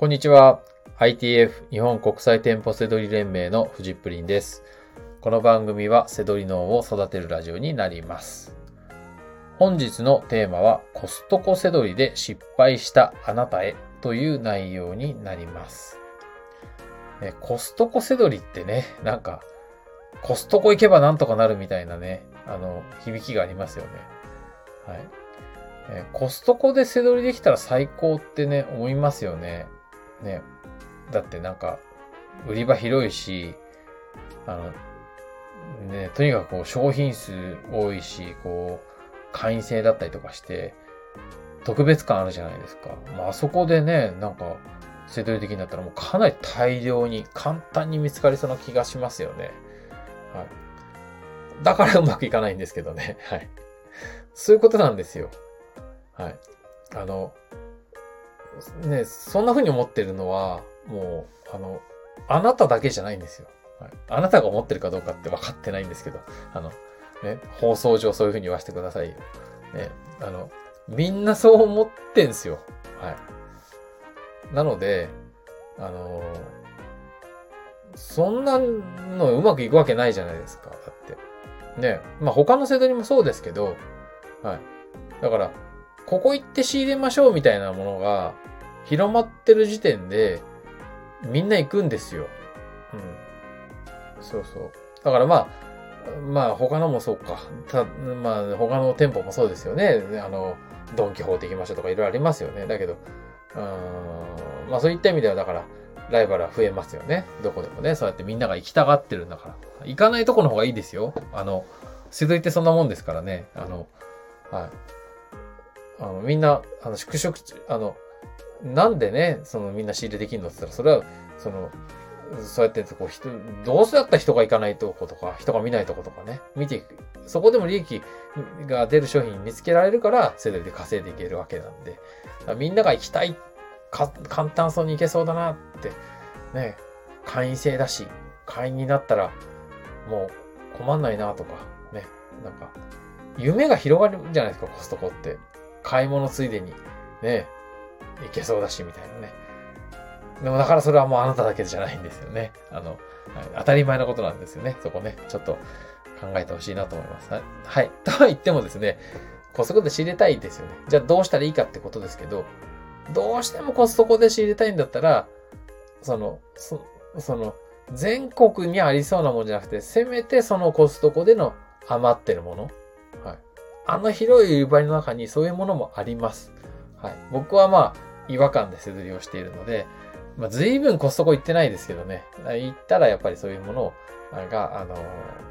こんにちは。ITF 日本国際店舗セドリ連盟のフジップリンです。この番組はセドリ脳を育てるラジオになります。本日のテーマはコストコセドリで失敗したあなたへという内容になります。コストコセドリってね、なんかコストコ行けばなんとかなるみたいなね、あの、響きがありますよね。はい。えコストコで背取りできたら最高ってね、思いますよね。ね。だってなんか、売り場広いし、あの、ね、とにかくこう商品数多いし、こう、会員制だったりとかして、特別感あるじゃないですか。まあ、あそこでね、なんか、背取り的になったらもうかなり大量に、簡単に見つかりそうな気がしますよね。はい。だからうまくいかないんですけどね。はい。そういうことなんですよ。はい。あの、ね、そんな風に思ってるのは、もう、あの、あなただけじゃないんですよ。はい、あなたが思ってるかどうかって分かってないんですけど、あの、ね、放送上そういう風に言わせてくださいよ。ね、あの、みんなそう思ってんすよ。はい。なので、あのそんなのうまくいくわけないじゃないですか。だって。ね。まあ他の世代にもそうですけど、はい。だから、ここ行って仕入れましょうみたいなものが広まってる時点で、みんな行くんですよ。うん。そうそう。だからまあ、まあ他のもそうか。た、まあ他の店舗もそうですよね。あの、ドンキホーテ行きましょうとかいろいろありますよね。だけど、うん、まあそういった意味ではだから、ライバルは増えますよね。どこでもね。そうやってみんなが行きたがってるんだから。行かないとこの方がいいですよ。あの、世代ってそんなもんですからね。あの、はい。あの、みんな、あの、縮小、あの、なんでね、そのみんな仕入れできるのって言ったら、それは、その、そうやってこう人、どうせだったら人が行かないとことか、人が見ないとことかね、見ていく。そこでも利益が出る商品見つけられるから、セドリで稼いでいけるわけなんで、みんなが行きたい、か、簡単そうに行けそうだなって、ね、会員制だし、会員になったら、もう困んないなとか、ね、なんか、夢が広がるじゃないですか、コストコって。買い物ついでに、ね、いけそうだし、みたいなね。でもだからそれはもうあなただけじゃないんですよね。あの、はい、当たり前のことなんですよね。そこね、ちょっと考えてほしいなと思います。はい。とは言ってもですね、コストコで仕入れたいですよね。じゃあどうしたらいいかってことですけど、どうしてもコストコで仕入れたいんだったら、その、そその、全国にありそうなもんじゃなくて、せめてそのコストコでの余ってるもの。あの広い売り場の中にそういうものもあります。はい。僕はまあ、違和感で背釣りをしているので、まあ、随分コストコ行ってないですけどね。行ったらやっぱりそういうものを、が、あの、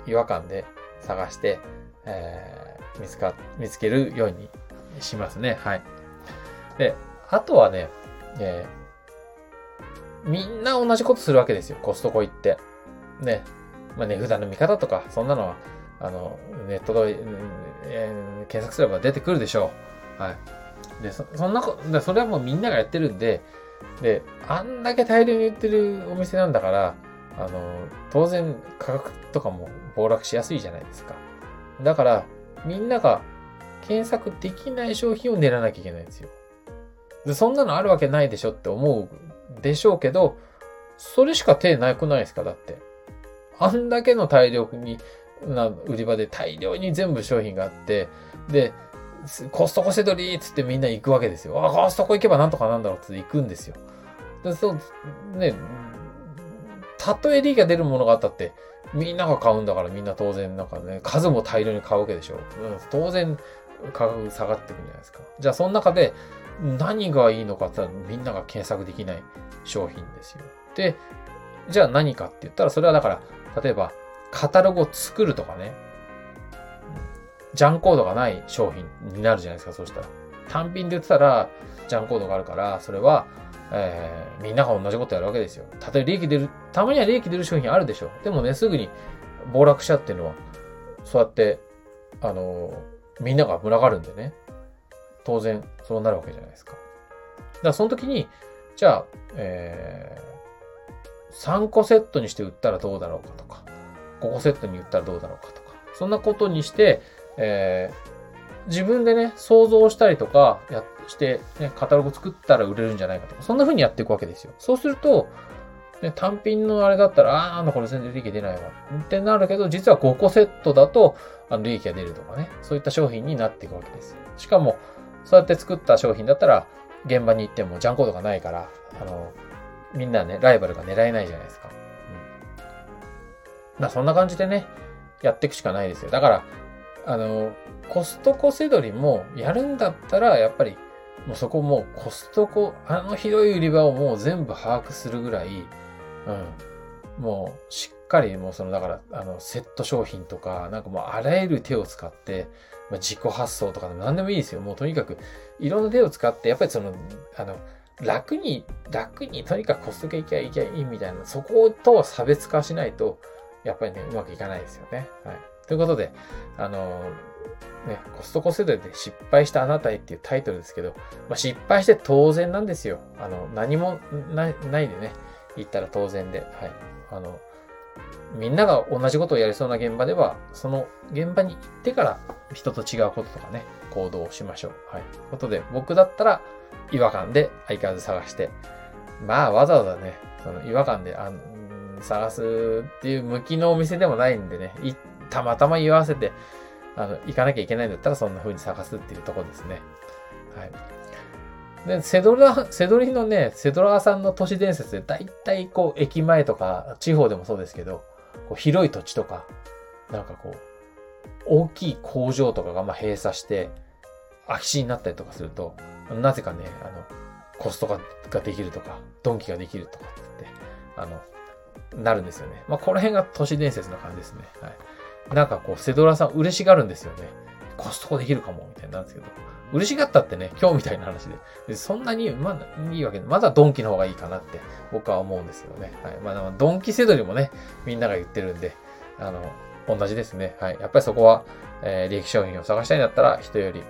違和感で探して、えー、見つか、見つけるようにしますね。はい。で、あとはね、えー、みんな同じことするわけですよ。コストコ行って。ね。まあ、値札の見方とか、そんなのは、あの、ネットで、えー、検索すれば出てくるでしょう。はい。で、そそんなこ、でそれはもうみんながやってるんで、で、あんだけ大量に売ってるお店なんだから、あの、当然価格とかも暴落しやすいじゃないですか。だから、みんなが検索できない商品を狙わなきゃいけないんですよ。で、そんなのあるわけないでしょって思うでしょうけど、それしか手なくないですか？だって。あんだけの大量に、な売り場で大量に全部商品があって、で、コストコセドリーっつってみんな行くわけですよ。あ、コストコ行けばなんとかなんだろうっつって行くんですよ。でそう、ね、たとえ利益が出るものがあったって、みんなが買うんだからみんな当然なんかね、数も大量に買うわけでしょ。うん、当然価格下がってくるんじゃないですか。じゃあその中で何がいいのかって言ったらみんなが検索できない商品ですよ。で、じゃあ何かって言ったらそれはだから、例えばカタログを作るとかね、ジャンコードがない商品になるじゃないですか、そうしたら。単品で売ってたら、ジャンコードがあるから、それは、えー、みんなが同じことやるわけですよ。たとえ利益出る、たまには利益出る商品あるでしょ。でもね、すぐに暴落しちゃっていうのは、そうやって、あのー、みんなが群がるんでね。当然、そうなるわけじゃないですか。だからその時に、じゃあ、えー、3個セットにして売ったらどうだろうかとか、5個セットに売ったらどうだろうかとか、そんなことにして、えー、自分でね、想像したりとか、やして、ね、カタログ作ったら売れるんじゃないかとか、そんな風にやっていくわけですよ。そうすると、ね、単品のあれだったら、ああ、なんだこれ全然利益出ないわ。ってなるけど、実は5個セットだと、あの、利益が出るとかね。そういった商品になっていくわけです。しかも、そうやって作った商品だったら、現場に行ってもジャンコードがないから、あの、みんなね、ライバルが狙えないじゃないですか。そんな感じでね、やっていくしかないですよ。だから、あの、コストコセドリもやるんだったら、やっぱり、もうそこもうコストコ、あの広い売り場をもう全部把握するぐらい、うん。もう、しっかりもうその、だから、あの、セット商品とか、なんかもうあらゆる手を使って、まあ、自己発送とかでも何でもいいですよ。もうとにかく、いろんな手を使って、やっぱりその、あの、楽に、楽にとにかくコストケいきゃいきゃいいみたいな、そことは差別化しないと、やっぱりね、うまくいかないですよね。はい。ということで、あの、ね、コストコ世代で失敗したあなたへっていうタイトルですけど、まあ、失敗して当然なんですよ。あの、何もないないでね、言ったら当然で、はい。あの、みんなが同じことをやりそうな現場では、その現場に行ってから人と違うこととかね、行動をしましょう。はい。ということで、僕だったら違和感で相変わらず探して、まあわざわざね、その違和感であ探すっていう向きのお店でもないんでね、たまたま言わせて、あの、行かなきゃいけないんだったらそんな風に探すっていうとこですね。はい。で、セドラ、セドリのね、セドラーさんの都市伝説で、だいたいこう、駅前とか、地方でもそうですけど、こう広い土地とか、なんかこう、大きい工場とかがま閉鎖して、空き地になったりとかすると、なぜかね、あの、コストがができるとか、ドンキができるとかって言って、あの、なるんですよね。まあ、この辺が都市伝説の感じですね。はい。なんかこう、セドラさん嬉しがるんですよね。コストコできるかも、みたいになんですけど。嬉しがったってね、今日みたいな話で。でそんなに、まだ、いいわけで、まだドンキの方がいいかなって僕は思うんですよね。はい。まあ、ドンキセドリもね、みんなが言ってるんで、あの、同じですね。はい。やっぱりそこは、えー、利益商品を探したいんだったら、人より、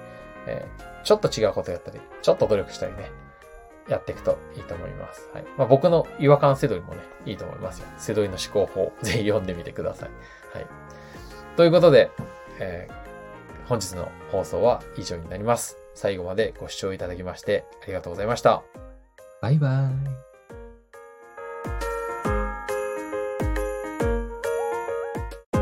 えー、ちょっと違うことやったり、ちょっと努力したりね、やっていくといいと思います。はい。まあ、僕の違和感せどりもね、いいと思いますよ。せどりの思考法、ぜひ読んでみてください。はい。ということで、えー、本日の放送は以上になります。最後までご視聴いただきましてありがとうございました。バイバーイ。